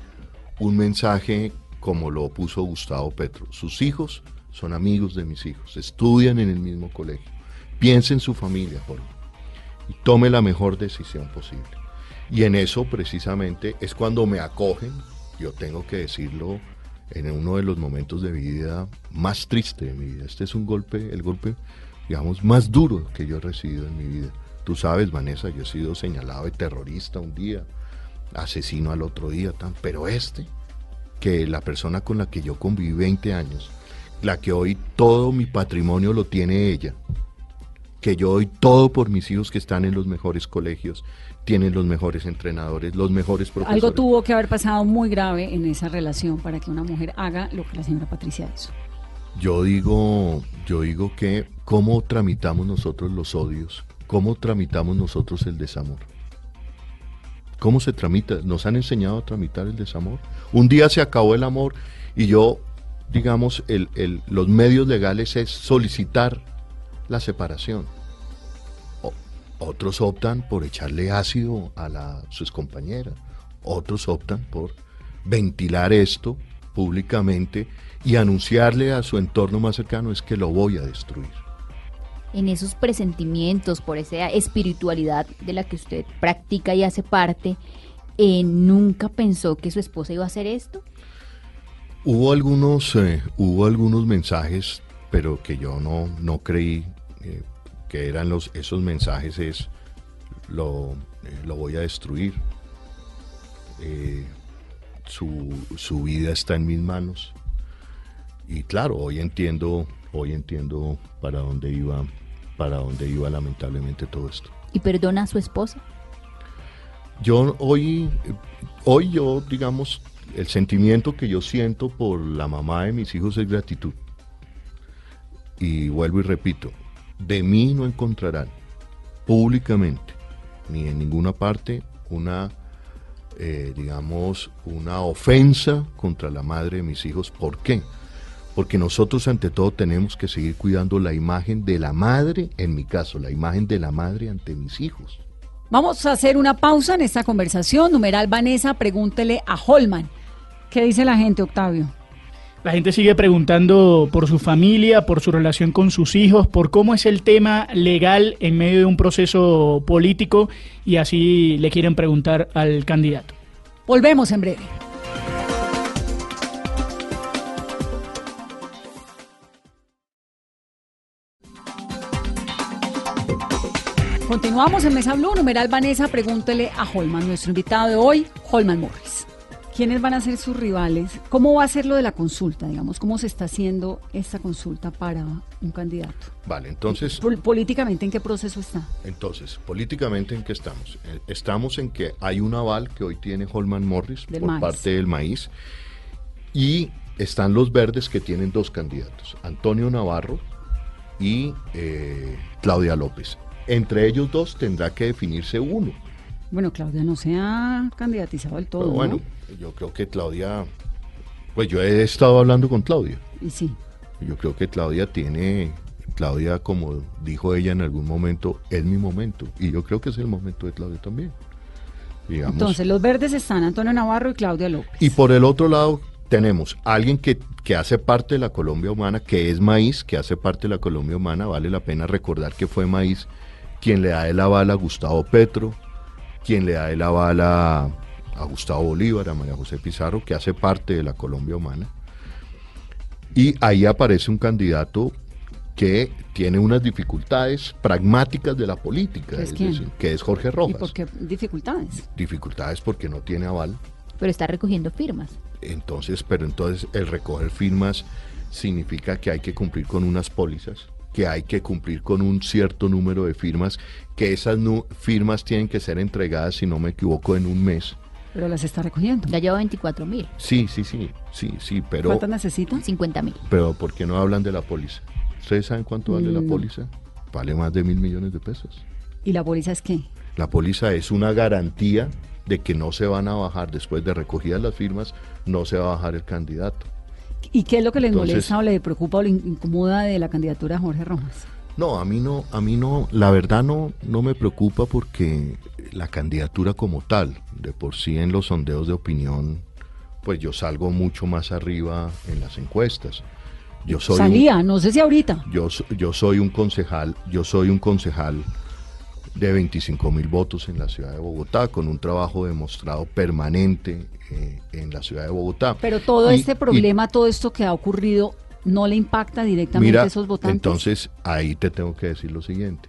un mensaje como lo puso Gustavo Petro. Sus hijos son amigos de mis hijos, estudian en el mismo colegio. Piense en su familia, Jorge, y tome la mejor decisión posible. Y en eso precisamente es cuando me acogen, yo tengo que decirlo, en uno de los momentos de mi vida más triste de mi vida. Este es un golpe, el golpe, digamos, más duro que yo he recibido en mi vida. Tú sabes, Vanessa, yo he sido señalado de terrorista un día, asesino al otro día, tan, pero este, que la persona con la que yo conviví 20 años, la que hoy todo mi patrimonio lo tiene ella, que yo doy todo por mis hijos que están en los mejores colegios, tienen los mejores entrenadores, los mejores profesores. Algo tuvo que haber pasado muy grave en esa relación para que una mujer haga lo que la señora Patricia hizo. Yo digo, yo digo que cómo tramitamos nosotros los odios, cómo tramitamos nosotros el desamor. ¿Cómo se tramita? ¿Nos han enseñado a tramitar el desamor? Un día se acabó el amor y yo, digamos, el- el- los medios legales es solicitar la separación. O- otros optan por echarle ácido a la, sus compañeras. Otros optan por ventilar esto públicamente y anunciarle a su entorno más cercano es que lo voy a destruir. en esos presentimientos, por esa espiritualidad de la que usted practica y hace parte, eh, ¿nunca pensó que su esposa iba a hacer esto? Hubo algunos, eh, hubo algunos mensajes, pero que yo no, no creí eh, que eran los, esos mensajes es lo, eh, lo voy a destruir. Eh, su, su vida está en mis manos. Y claro, hoy entiendo, hoy entiendo para dónde iba, para dónde iba lamentablemente todo esto. ¿Y perdona a su esposa? Yo hoy, hoy yo, digamos, el sentimiento que yo siento por la mamá de mis hijos es gratitud. Y vuelvo y repito, de mí no encontrarán públicamente, ni en ninguna parte, una, eh, digamos, una ofensa contra la madre de mis hijos. ¿Por qué? Porque nosotros ante todo tenemos que seguir cuidando la imagen de la madre, en mi caso, la imagen de la madre ante mis hijos. Vamos a hacer una pausa en esta conversación. Numeral Vanessa, pregúntele a Holman. ¿Qué dice la gente, Octavio? La gente sigue preguntando por su familia, por su relación con sus hijos, por cómo es el tema legal en medio de un proceso político y así le quieren preguntar al candidato. Volvemos en breve. Continuamos en Mesa Blue, numeral Vanessa, pregúntele a Holman, nuestro invitado de hoy, Holman Morris. ¿Quiénes van a ser sus rivales? ¿Cómo va a ser lo de la consulta, digamos? ¿Cómo se está haciendo esta consulta para un candidato? Vale, entonces... Pol- Políticamente, ¿en qué proceso está? Entonces, políticamente, ¿en qué estamos? Eh, Estamos en que hay un aval que hoy tiene Holman Morris Del por maíz. parte del maíz y están los verdes que tienen dos candidatos, Antonio Navarro y eh, Claudia López. Entre ellos dos tendrá que definirse uno. Bueno, Claudia no se ha candidatizado del todo. Pero bueno, yo creo que Claudia, pues yo he estado hablando con Claudia. Y sí. Yo creo que Claudia tiene, Claudia, como dijo ella en algún momento, es mi momento. Y yo creo que es el momento de Claudia también. Entonces, los verdes están Antonio Navarro y Claudia López. Y por el otro lado, tenemos a alguien que, que, hace parte de la Colombia humana, que es Maíz, que hace parte de la Colombia humana. Vale la pena recordar que fue Maíz quien le da el aval a Gustavo Petro, quien le da el aval a, a Gustavo Bolívar, a María José Pizarro, que hace parte de la Colombia humana. Y ahí aparece un candidato que tiene unas dificultades pragmáticas de la política, ¿Es es quién? decir, que es Jorge Rojas. ¿Y por qué dificultades? Dificultades porque no tiene aval. Pero está recogiendo firmas. Entonces, pero entonces el recoger firmas significa que hay que cumplir con unas pólizas, que hay que cumplir con un cierto número de firmas, que esas nu- firmas tienen que ser entregadas, si no me equivoco, en un mes. Pero las está recogiendo. Ya lleva 24 mil, Sí, sí, sí, sí, sí, pero, ¿Cuántas necesita? 50 mil. pero ¿por qué no hablan de la póliza? ¿Ustedes saben cuánto vale la Mm. póliza? Vale más de mil millones de pesos. ¿Y la póliza es qué? La póliza es una garantía de que no se van a bajar después de recogidas las firmas, no se va a bajar el candidato. ¿Y qué es lo que le Entonces- molesta o le preocupa o le in- incomoda de la candidatura de Jorge Rojas? No, a mí no, a mí no, la verdad no, no me preocupa porque la candidatura como tal, de por sí en los sondeos de opinión, pues yo salgo mucho más arriba en las encuestas. Yo soy un- Salía, no sé si ahorita. yo, yo soy un concejal, yo soy un concejal de 25 mil votos en la ciudad de Bogotá, con un trabajo demostrado permanente eh, en la ciudad de Bogotá. Pero todo Y- este y problema, todo esto que ha ocurrido, ¿no le impacta directamente Mira, a esos votantes? entonces ahí te tengo que decir lo siguiente.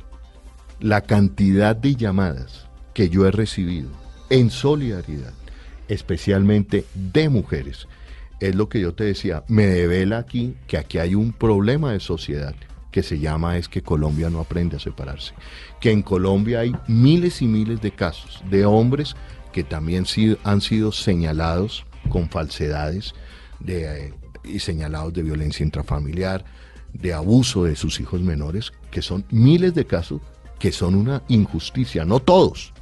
La cantidad de llamadas que yo he recibido en solidaridad, especialmente de mujeres, es lo que yo te decía, me devela aquí que aquí hay un problema de sociedad que se llama es que Colombia no aprende a separarse. Que en Colombia hay miles y miles de casos de hombres que también han sido señalados con falsedades de, eh, y señalados de violencia intrafamiliar, de abuso de sus hijos menores, que son miles de casos que son una injusticia, no todos,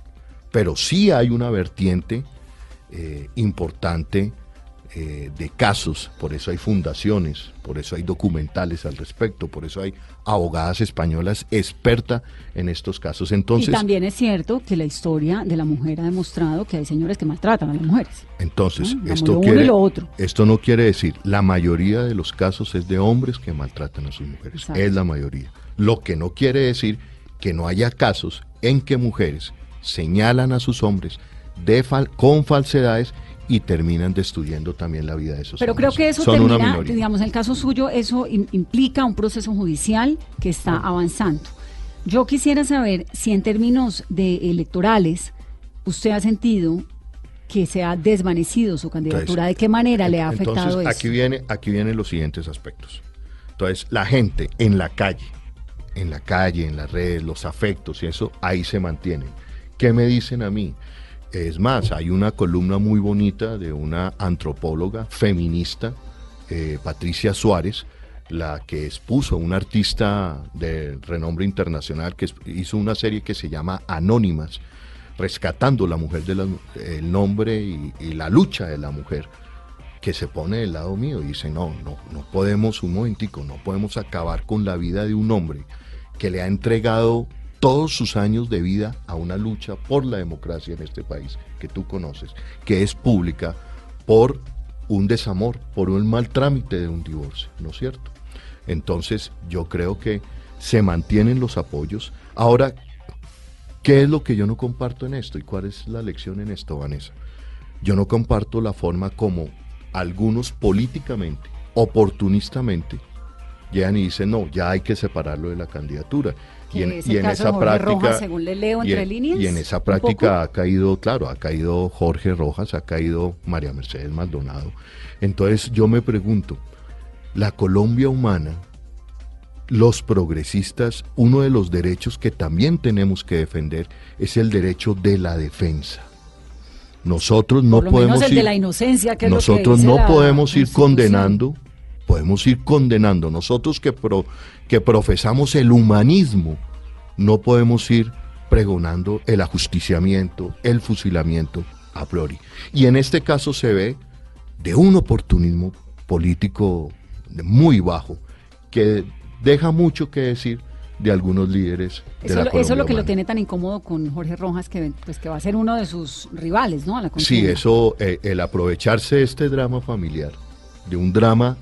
pero sí hay una vertiente eh, importante eh, de casos, por eso hay fundaciones, por eso hay documentales al respecto, por eso hay abogadas españolas expertas en estos casos. Entonces, y también es cierto que la historia de la mujer ha demostrado que hay señores que maltratan a las mujeres. entonces esto, lo uno y quiere, lo otro. esto no quiere decir, la mayoría de los casos es de hombres que maltratan a sus mujeres, Exacto. es la mayoría. Lo que no quiere decir que no haya casos en que mujeres señalan a sus hombres de fal- con falsedades y terminan destruyendo también la vida de esos Pero creo que eso Son termina, digamos, en el caso suyo, eso im- implica un proceso judicial que está avanzando. Yo quisiera saber si en términos de electorales usted ha sentido que se ha desvanecido su candidatura, Entonces, ¿de qué manera le ha afectado Entonces, eso? aquí viene, aquí vienen los siguientes aspectos. Entonces, la gente en la calle, en la calle, en las redes, los afectos y eso, ahí se mantienen. ¿Qué me dicen a mí? Es más, hay una columna muy bonita de una antropóloga feminista, eh, Patricia Suárez, la que expuso a una artista de renombre internacional que hizo una serie que se llama Anónimas, rescatando la mujer de la- el nombre y, y la lucha de la mujer que se pone del lado mío y dice, no, no, no podemos, un momentico, no podemos acabar con la vida de un hombre que le ha entregado todos sus años de vida a una lucha por la democracia en este país, que tú conoces, que es pública, por un desamor, por un mal trámite de un divorcio, ¿no es cierto? Entonces yo creo que se mantienen los apoyos. Ahora, ¿qué es lo que yo no comparto en esto y cuál es la lección en esto, Vanessa? Yo no comparto la forma como algunos políticamente, oportunistamente, llegan y dicen, no, ya hay que separarlo de la candidatura. Y en, y esa práctica... Rojas, según le leo y en- líneas, Y en esa práctica ha caído, claro, ha caído Jorge Rojas, ha caído María Mercedes Maldonado. Entonces yo me pregunto, la Colombia humana, los progresistas, uno de los derechos que también tenemos que defender es el derecho de la defensa. Nosotros no Por lo podemos menos el ir, de la inocencia, que es lo que nosotros dice no la podemos ir Constitución. condenando podemos ir condenando. Nosotros que, que profesamos el humanismo, no podemos ir pregonando el ajusticiamiento, el fusilamiento a priori. Y en este caso se ve de un oportunismo político muy bajo que deja mucho que decir de algunos líderes. De eso, la eso es lo que lo tiene tan incómodo con Jorge Rojas, que, pues, que va a ser uno de sus rivales, ¿no? A la sí, eso, eh, el aprovecharse de este drama familiar, de un drama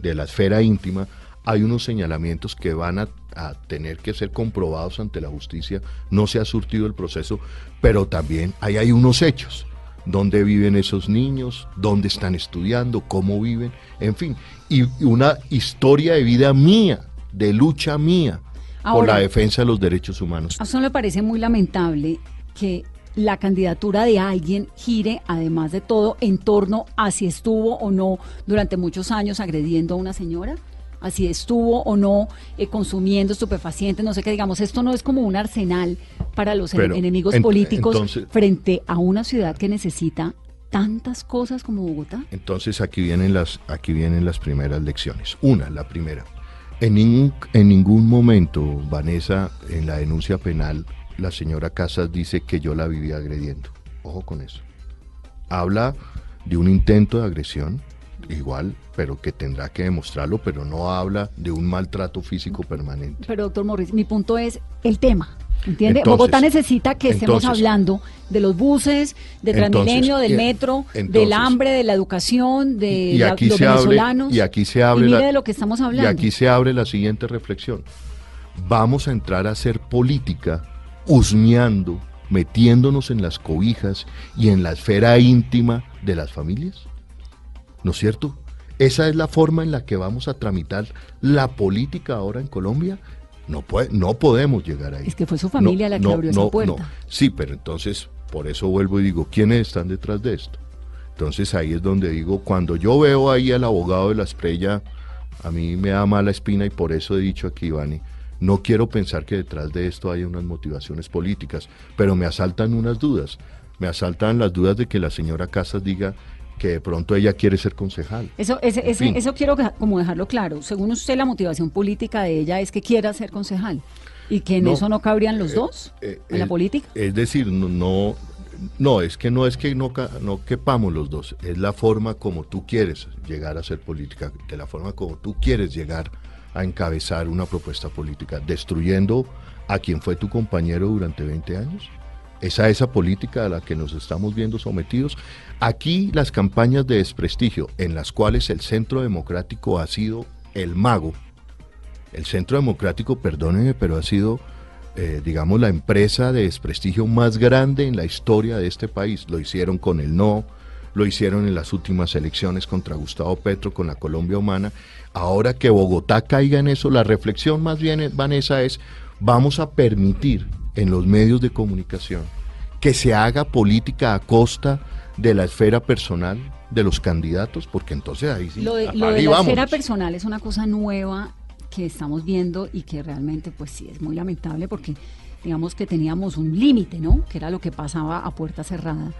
de la esfera íntima, hay unos señalamientos que van a, a, tener que ser comprobados ante la justicia. No se ha surtido el proceso, pero también hay, hay unos hechos. ¿Dónde viven esos niños? ¿Dónde están estudiando? ¿Cómo viven? En fin, y una historia de vida mía, de lucha mía por la defensa de los derechos humanos. ¿A usted le parece muy lamentable que la candidatura de alguien gire, además de todo, en torno a si estuvo o no durante muchos años agrediendo a una señora? a si estuvo o no eh, consumiendo estupefacientes, no sé qué, digamos, esto no es como un arsenal para los enemigos políticos frente a una ciudad que necesita tantas cosas como Bogotá. Entonces aquí vienen las, aquí vienen las primeras lecciones. Una, la primera. En ningún, en ningún momento, Vanessa, en la denuncia penal, la señora Casas dice que yo la vivía agrediendo. Ojo con eso. Habla de un intento de agresión, igual, pero que tendrá que demostrarlo, pero no habla de un maltrato físico permanente. Pero doctor Morris, mi punto es el tema. ¿Entiende? Bogotá necesita que estemos hablando de los buses, de Transmilenio, del metro, del hambre, de la educación, de los venezolanos. y aquí se abre de lo que estamos hablando. Y aquí se abre la siguiente reflexión. Vamos a entrar a hacer política husmeando, metiéndonos en las cobijas y en la esfera íntima de las familias. ¿No es cierto? Esa es la forma en la que vamos a tramitar la política ahora en Colombia. No, puede, no podemos llegar ahí. Es que fue su familia la que abrió esa puerta. Sí, pero entonces, por eso vuelvo y digo, ¿quiénes están detrás de esto? Entonces ahí es donde digo, cuando yo veo ahí al abogado de la estrella, a mí me da mala espina y por eso he dicho aquí, Ivani, no quiero pensar que detrás de esto haya unas motivaciones políticas, pero me asaltan unas dudas. Me asaltan las dudas de que la señora Casas diga que de pronto ella quiere ser concejal. Eso, ese, eso quiero como dejarlo claro. Según usted, la motivación política de ella es que quiera ser concejal y que en eso no cabrían los eh, dos eh, en la política. Es decir, no, no, es que no es que no, no quepamos los dos, es la forma como tú quieres llegar a ser política, de la forma como tú quieres llegar a encabezar una propuesta política, destruyendo a quien fue tu compañero durante 20 años. ¿Es a esa política a la que nos estamos viendo sometidos? Aquí las campañas de desprestigio en las cuales el Centro Democrático ha sido el mago. El Centro Democrático, perdónenme, pero ha sido, eh, digamos, la empresa de desprestigio más grande en la historia de este país. Lo hicieron con el no, lo hicieron en las últimas elecciones contra Gustavo Petro, con la Colombia Humana. Ahora que Bogotá caiga en eso, la reflexión más bien, Vanessa, es vamos a permitir en los medios de comunicación que se haga política a costa de la esfera personal de los candidatos, porque entonces ahí sí. Lo de, lo de la esfera personal es una cosa nueva que estamos viendo y que realmente, pues sí, es muy lamentable porque digamos que teníamos un límite, ¿no? Que era lo que pasaba a puerta cerrada.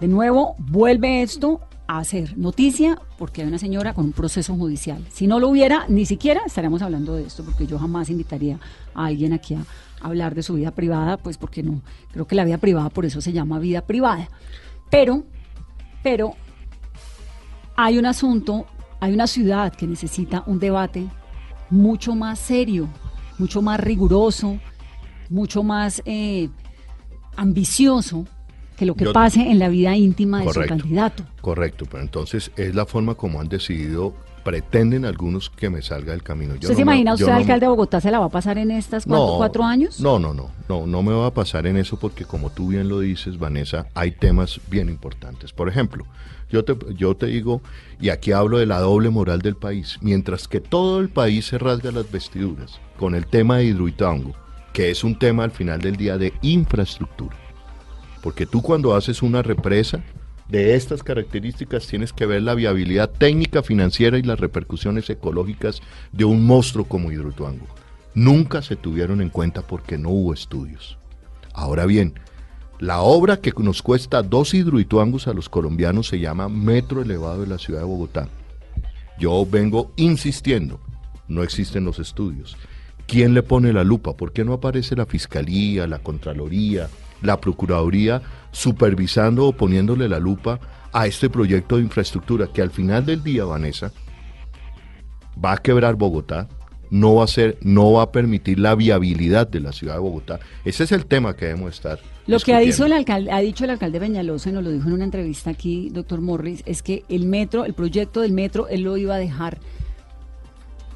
De nuevo, vuelve esto a ser noticia porque hay una señora con un proceso judicial. Si no lo hubiera, ni siquiera estaríamos hablando de esto, porque yo jamás invitaría a alguien aquí a hablar de su vida privada, pues porque no, creo que la vida privada por eso se llama vida privada. Pero, pero hay un asunto, hay una ciudad que necesita un debate mucho más serio, mucho más riguroso, mucho más eh, ambicioso que lo que pase en la vida íntima de su candidato. Correcto, pero entonces es la forma como han decidido pretenden algunos que me salga del camino. ¿Usted se imagina usted, alcalde de Bogotá, se la va a pasar en estas cuatro, años? No, no, no, no, no me va a pasar en eso porque como tú bien lo dices, Vanessa, hay temas bien importantes. Por ejemplo, yo te, yo te digo, y aquí hablo de la doble moral del país, mientras que todo el país se rasga las vestiduras con el tema de Hidroituango, que es un tema al final del día de infraestructura. Porque tú cuando haces una represa, de estas características tienes que ver la viabilidad técnica, financiera y las repercusiones ecológicas de un monstruo como Hidroituango. Nunca se tuvieron en cuenta porque no hubo estudios. Ahora bien, la obra que nos cuesta dos hidroituangos a los colombianos se llama Metro Elevado de la Ciudad de Bogotá. Yo vengo insistiendo, no existen los estudios. ¿Quién le pone la lupa? ¿Por qué no aparece la Fiscalía, la Contraloría, la Procuraduría supervisando o poniéndole la lupa a este proyecto de infraestructura que al final del día, Vanessa, va a quebrar Bogotá, no va a ser, no va a permitir la viabilidad de la ciudad de Bogotá. Ese es el tema que debemos estar. Lo que ha dicho el alcalde, ha dicho el alcalde Peñalosa, y nos lo dijo en una entrevista aquí, doctor Morris, es que el metro, el proyecto del metro, él lo iba a dejar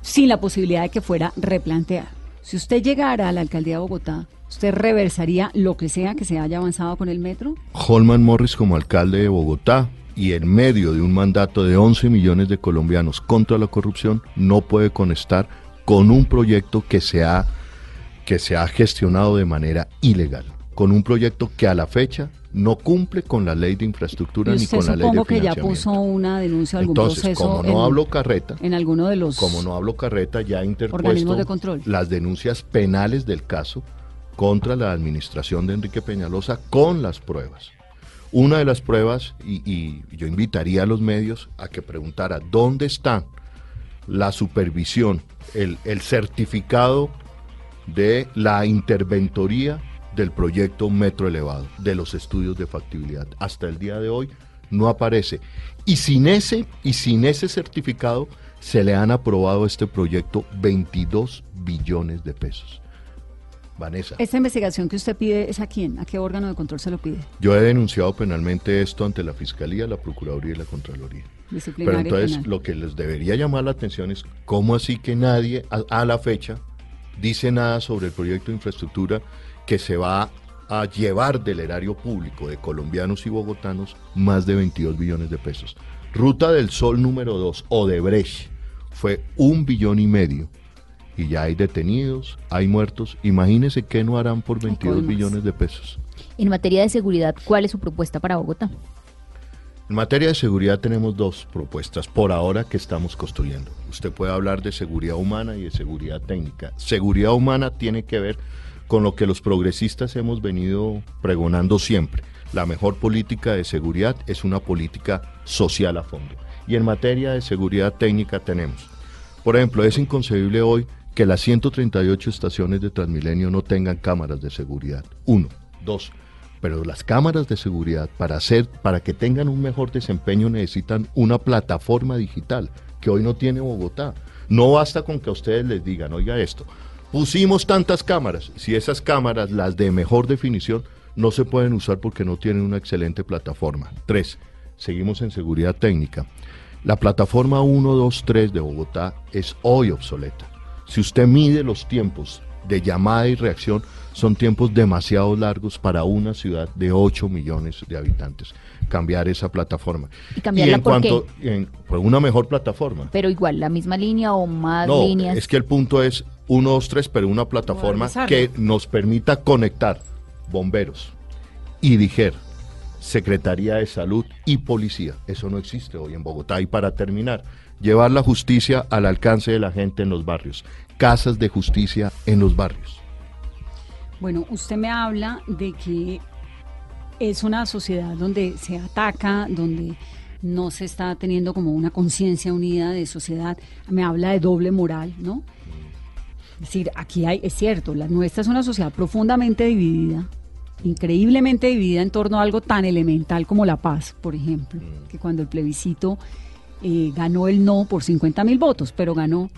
sin la posibilidad de que fuera replanteado. Si usted llegara a la alcaldía de Bogotá, ¿usted reversaría lo que sea que se haya avanzado con el metro? Holman Morris como alcalde de Bogotá y en medio de un mandato de 11 millones de colombianos contra la corrupción no puede conectar con un proyecto que se ha, que se ha gestionado de manera ilegal, con un proyecto que a la fecha no cumple con la ley de infraestructura ni con la ley de que ya puso una denuncia algún Entonces, como no hablo carreta, en alguno de los como no hablo carreta ya interpuesto de control. las denuncias penales del caso contra la administración de Enrique Peñalosa con las pruebas. Una de las pruebas, y, y yo invitaría a los medios a que preguntara dónde está la supervisión, el, el certificado de la interventoría del proyecto Metro Elevado, de los estudios de factibilidad. Hasta el día de hoy no aparece. Y sin ese, y sin ese certificado se le han aprobado a este proyecto 22 billones de pesos. Vanessa. ¿Esta investigación que usted pide es a quién? ¿A qué órgano de control se lo pide? Yo he denunciado penalmente esto ante la Fiscalía, la Procuraduría y la Contraloría. Pero entonces lo que les debería llamar la atención es cómo así que nadie a la fecha dice nada sobre el proyecto de infraestructura que se va a llevar del erario público de colombianos y bogotanos más de 22 billones de pesos. Ruta del Sol número 2, Odebrecht, fue un billón y medio. Y ya hay detenidos, hay muertos. Imagínense qué no harán por 22 billones de pesos. En materia de seguridad, ¿cuál es su propuesta para Bogotá? En materia de seguridad tenemos dos propuestas por ahora que estamos construyendo. Usted puede hablar de seguridad humana y de seguridad técnica. Seguridad humana tiene que ver con lo que los progresistas hemos venido pregonando siempre. La mejor política de seguridad es una política social a fondo. Y en materia de seguridad técnica tenemos, por ejemplo, es inconcebible hoy que las 138 estaciones de Transmilenio no tengan cámaras de seguridad. Uno. Dos. Pero las cámaras de seguridad para hacer, para que tengan un mejor desempeño necesitan una plataforma digital que hoy no tiene Bogotá. No basta con que a ustedes les digan, oiga esto, pusimos tantas cámaras, si esas cámaras, las de mejor definición, no se pueden usar porque no tienen una excelente plataforma. Tres, seguimos en seguridad técnica. La plataforma 1, 2, 3 de Bogotá es hoy obsoleta. Si usted mide los tiempos de llamada y reacción, son tiempos demasiado largos para una ciudad de 8 millones de habitantes. Cambiar esa plataforma. ¿Y cambiarla en por cuanto En, por una mejor plataforma. Pero igual, la misma línea o más no, líneas. Es que el punto es 1, 2, 3, pero una plataforma que nos permita conectar bomberos y DIGER, Secretaría de Salud y Policía. Eso no existe hoy en Bogotá. Y para terminar, llevar la justicia al alcance de la gente en los barrios. Casas de justicia en los barrios. Bueno, usted me habla de que es una sociedad donde se ataca, donde no se está teniendo como una conciencia unida de sociedad. Me habla de doble moral, ¿no? Es decir, aquí hay, es cierto, la nuestra es una sociedad profundamente dividida, increíblemente dividida en torno a algo tan elemental como la paz, por ejemplo, mm. que cuando el plebiscito eh, ganó el no por 50 mil votos, pero ganó.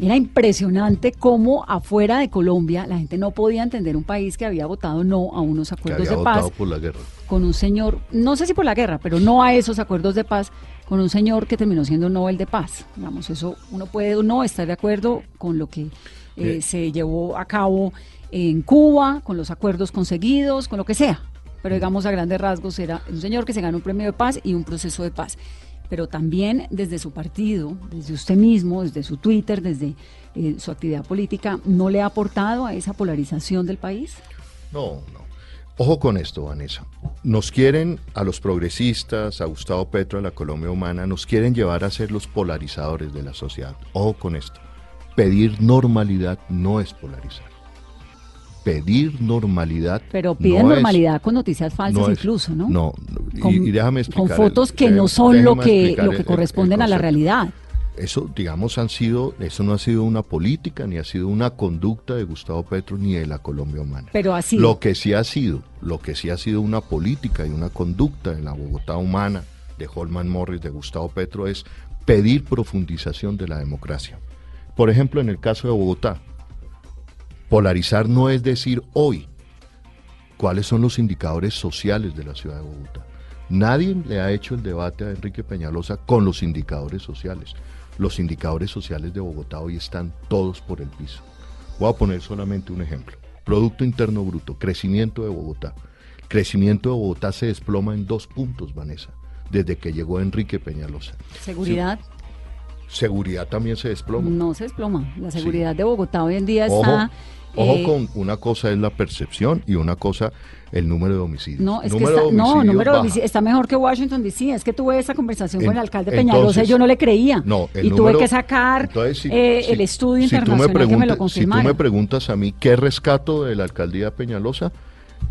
Era impresionante cómo afuera de Colombia la gente no podía entender un país que había votado no a unos acuerdos de paz. Por la guerra. Con un señor, no sé si por la guerra, pero no a esos acuerdos de paz, con un señor que terminó siendo Nobel de Paz. Digamos, eso uno puede o no estar de acuerdo con lo que eh, se llevó a cabo en Cuba, con los acuerdos conseguidos, con lo que sea. Pero digamos a grandes rasgos era un señor que se ganó un premio de paz y un proceso de paz. Pero también desde su partido, desde usted mismo, desde su Twitter, desde eh, su actividad política, ¿no le ha aportado a esa polarización del país? No, no. Ojo con esto, Vanessa. Nos quieren, a los progresistas, a Gustavo Petro, a la Colombia Humana, nos quieren llevar a ser los polarizadores de la sociedad. Ojo con esto pedir normalidad no es polarizar. Pedir normalidad. Pero piden normalidad con noticias falsas incluso, ¿no? No, y, déjame explicar. Con fotos que no son lo que, lo que corresponden a la realidad. eso, digamos, han sido, eso no ha sido una política, ni ha sido una conducta de Gustavo Petro, ni de la Colombia humana. Pero así. Lo que sí ha sido, lo que sí ha sido una política y una conducta en la Bogotá humana de Holman Morris, de Gustavo Petro, es pedir profundización de la democracia. Por ejemplo, en el caso de Bogotá, polarizar no es decir hoy cuáles son los indicadores sociales de la ciudad de Bogotá. Nadie le ha hecho el debate a Enrique Peñalosa con los indicadores sociales los indicadores sociales de Bogotá hoy están todos por el piso. Voy a poner solamente un ejemplo. Producto Interno Bruto, crecimiento de Bogotá. crecimiento de Bogotá se desploma en dos puntos, Vanessa, desde que llegó Enrique Peñalosa. ¿Seguridad? Seguridad también se desploma. No se desploma. La seguridad de Bogotá hoy en día está Ojo eh, con una cosa es la percepción y una cosa el número de homicidios. No, es que está, no, número de homicidios está mejor que Washington DC. Es que tuve esa conversación con el alcalde Peñalosa y yo no le creía. No, y tuve que sacar eh, el estudio internacional que me lo confirmara. Si tú me preguntas a mí qué rescato de la alcaldía Peñalosa,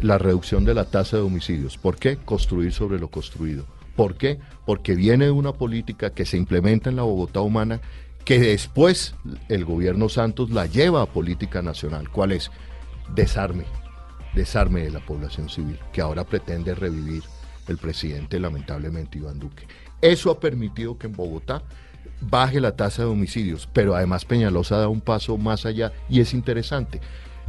la reducción de la tasa de homicidios. ¿Por qué? Construir sobre lo construido. ¿Por qué? Porque viene de una política que se implementa en la Bogotá humana que después el gobierno Santos la lleva a política nacional. ¿Cuál es? Desarme, desarme de la población civil, que ahora pretende revivir el presidente, lamentablemente, Iván Duque. Eso ha permitido que en Bogotá baje la tasa de homicidios, pero además Peñalosa da un paso más allá y es interesante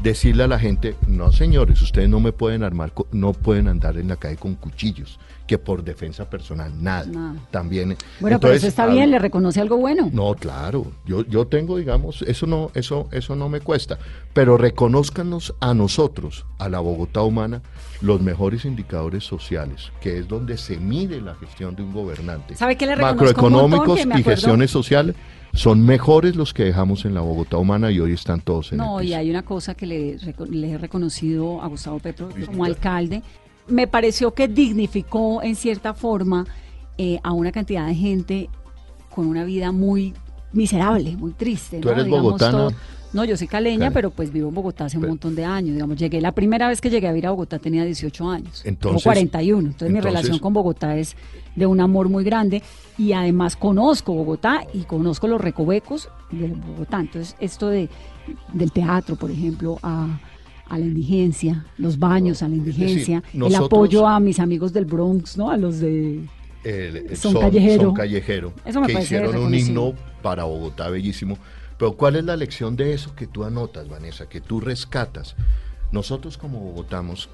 decirle a la gente, no señores, ustedes no me pueden armar, no pueden andar en la calle con cuchillos que por defensa personal, nada. También. Bueno, pero eso está bien, le reconoce algo bueno. No, claro. Yo, yo tengo, digamos, eso no, eso, eso no me cuesta. Pero reconozcanos a nosotros, a la Bogotá humana, los mejores indicadores sociales, que es donde se mide la gestión de un gobernante. ¿Sabe qué le Macroeconómicos y gestiones sociales son mejores los que dejamos en la Bogotá humana y hoy están todos en No, y hay una cosa que le, le he reconocido a Gustavo Petro como alcalde, me pareció que dignificó en cierta forma eh, a una cantidad de gente con una vida muy miserable, muy triste. ¿Tú eres bogotana? No, yo soy caleña, pero pues vivo en Bogotá hace un montón de años. Digamos, llegué, la primera vez que llegué a vivir a Bogotá tenía 18 años. Entonces, 41. Entonces, mi relación con Bogotá es de un amor muy grande. Y además conozco Bogotá y conozco los recovecos de Bogotá. Entonces, esto de, del teatro, por ejemplo, a a la indigencia, los baños a la indigencia, el apoyo a mis amigos del Bronx, ¿no? A los de son, callejero. callejero. que hicieron un himno para Bogotá bellísimo. Pero ¿cuál es la lección de eso que tú anotas, Vanessa, que tú rescatas? Nosotros como bogotamos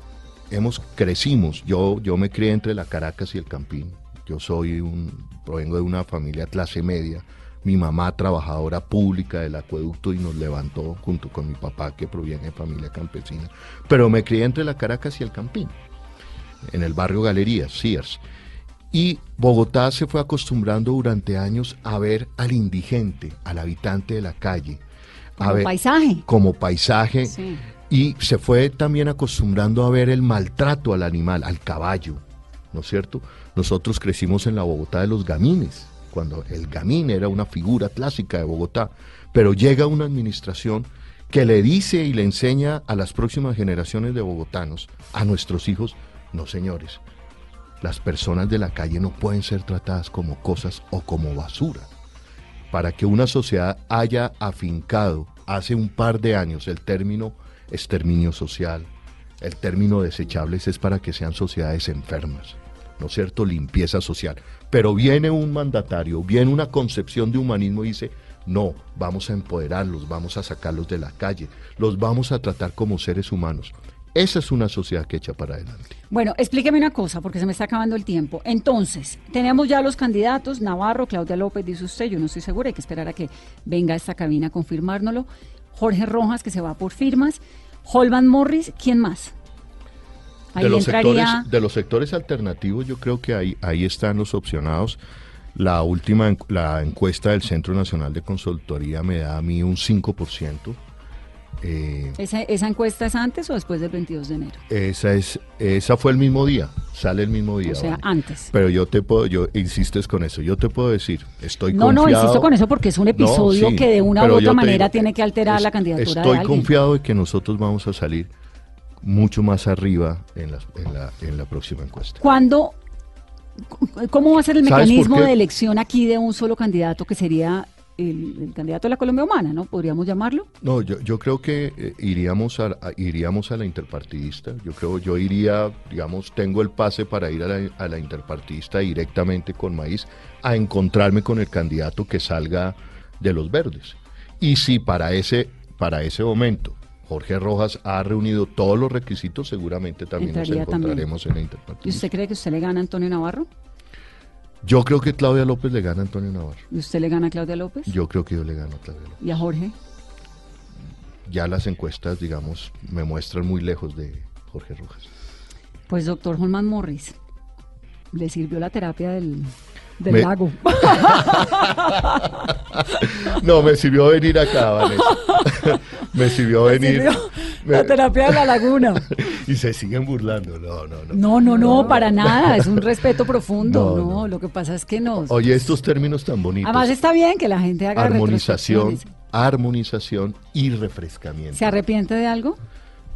hemos crecimos, yo yo me crié entre la Caracas y el Campín. Yo soy un provengo de una familia clase media mi mamá trabajadora pública del acueducto y nos levantó junto con mi papá que proviene de familia campesina. Pero me crié entre la Caracas y el Campín, en el barrio Galerías, Sears. Y Bogotá se fue acostumbrando durante años a ver al indigente, al habitante de la calle. Como paisaje. Como paisaje. Y se fue también acostumbrando a ver el maltrato al animal, al caballo, ¿no es cierto? Nosotros crecimos en la Bogotá de los gamines cuando el gamín era una figura clásica de Bogotá, pero llega una administración que le dice y le enseña a las próximas generaciones de bogotanos, a nuestros hijos, no señores, las personas de la calle no pueden ser tratadas como cosas o como basura. Para que una sociedad haya afincado hace un par de años el término exterminio social, el término desechables es para que sean sociedades enfermas, ¿no es cierto? Limpieza social. Pero viene un mandatario, viene una concepción de humanismo y dice, no, vamos a empoderarlos, vamos a sacarlos de la calle, los vamos a tratar como seres humanos. Esa es una sociedad que echa para adelante. Bueno, explíqueme una cosa, porque se me está acabando el tiempo. Entonces, tenemos ya los candidatos, Navarro, Claudia López, dice usted, yo no estoy segura, hay que esperar a que venga a esta cabina a confirmárnoslo. Jorge Rojas, que se va por firmas. Holman Morris, ¿quién más? de, los sectores, de los sectores alternativos, yo creo que ahí, ahí están los opcionados. La última la encuesta del Centro Nacional de Consultoría me da a mí un 5%. Eh, ¿Esa, ¿Esa, encuesta es antes o después del 22 de enero? Esa es esa fue el mismo día, sale el mismo día. O sea, antes. Pero yo te puedo, yo insistes con eso, yo te puedo decir, estoy no, confiado. No, no, insisto con eso porque es un episodio que de una u otra manera tiene que alterar la candidatura Estoy confiado de que nosotros vamos a salir mucho más arriba en la, en la, en la próxima encuesta. ¿Cuándo ¿Cómo va a ser el mecanismo de elección aquí de un solo candidato que sería el, candidato de la Colombia Humana, ¿no? ¿Podríamos llamarlo? No, yo, yo creo que eh, iríamos, a, iríamos a la interpartidista. Yo creo, yo iría, digamos, tengo el pase para ir a la, a la interpartidista directamente con Maíz a encontrarme con el candidato que salga de los verdes. Y si para ese, para ese momento Jorge Rojas ha reunido todos los requisitos, seguramente también nos encontraremos en la interpartidista. ¿Y usted cree que usted le gana a Antonio Navarro? Yo creo que Claudia López le gana a Antonio Navarro. ¿Y usted le gana a Claudia López? Yo creo que yo le gano a Claudia López. ¿Y a Jorge? Ya las encuestas, digamos, me muestran muy lejos de Jorge Rojas. Pues doctor Holman Morris, ¿le sirvió la terapia del, del lago? no, me sirvió venir acá, Vanessa. me sirvió venir. La terapia de la laguna. y se siguen burlando. No, no, no. No, no, no, para nada. Es un respeto profundo. No, lo que pasa es que no. Oye, estos términos tan bonitos. Además está bien que la gente haga Armonización, armonización y refrescamiento. ¿Se arrepiente de algo?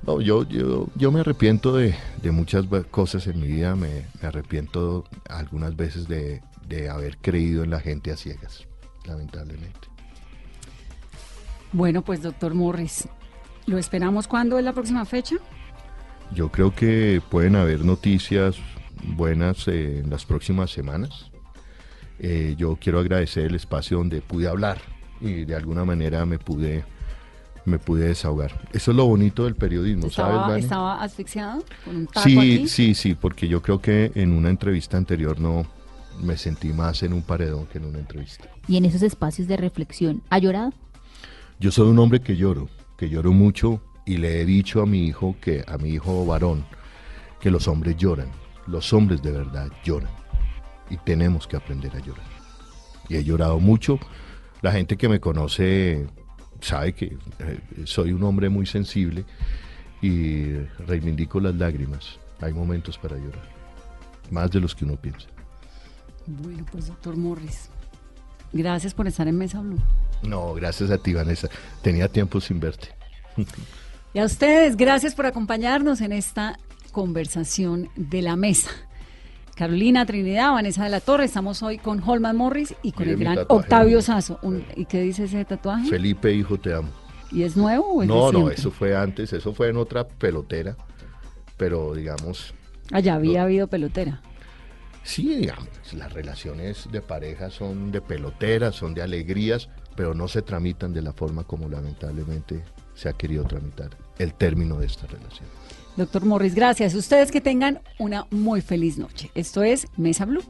No, yo, yo, yo me arrepiento de, muchas cosas en mi vida. Me, arrepiento algunas veces de, de haber creído en la gente a ciegas, lamentablemente. Bueno, pues doctor Morris, ¿lo esperamos cuándo es la próxima fecha? Yo creo que pueden haber noticias buenas eh, en las próximas semanas. Eh, yo quiero agradecer el espacio donde pude hablar y de alguna manera me pude me pude desahogar. Eso es lo bonito del periodismo, ¿Estaba, ¿sabes, ¿Estaba asfixiado con un Sí, sí, sí, porque yo creo que en una entrevista anterior no me sentí más en un paredón que en una entrevista. ¿Y en esos espacios de reflexión ha llorado? Yo soy un hombre que lloro, que lloro mucho y le he dicho a mi hijo que a mi hijo varón que los hombres lloran, los hombres de verdad lloran y tenemos que aprender a llorar. Y he llorado mucho. La gente que me conoce sabe que eh, soy un hombre muy sensible y reivindico las lágrimas. Hay momentos para llorar, más de los que uno piensa. Bueno, pues doctor Morris, gracias por estar en Mesa Blue. No, gracias a ti, Vanessa. Tenía tiempo sin verte. Y a ustedes, gracias por acompañarnos en esta conversación de la mesa. Carolina Trinidad, Vanessa de la Torre, estamos hoy con Holman Morris y con el gran Octavio Sazo. ¿Y qué dice ese tatuaje? Felipe, hijo, te amo. ¿Y es nuevo o es No, no, eso fue antes, eso fue en otra pelotera, pero digamos... Allá había habido pelotera. Sí, las relaciones de pareja son de pelotera, son de alegrías, pero no se tramitan de la forma como lamentablemente se ha querido tramitar el término de esta relación. Doctor Morris, gracias. Ustedes que tengan una muy feliz noche. Esto es Mesa Blue.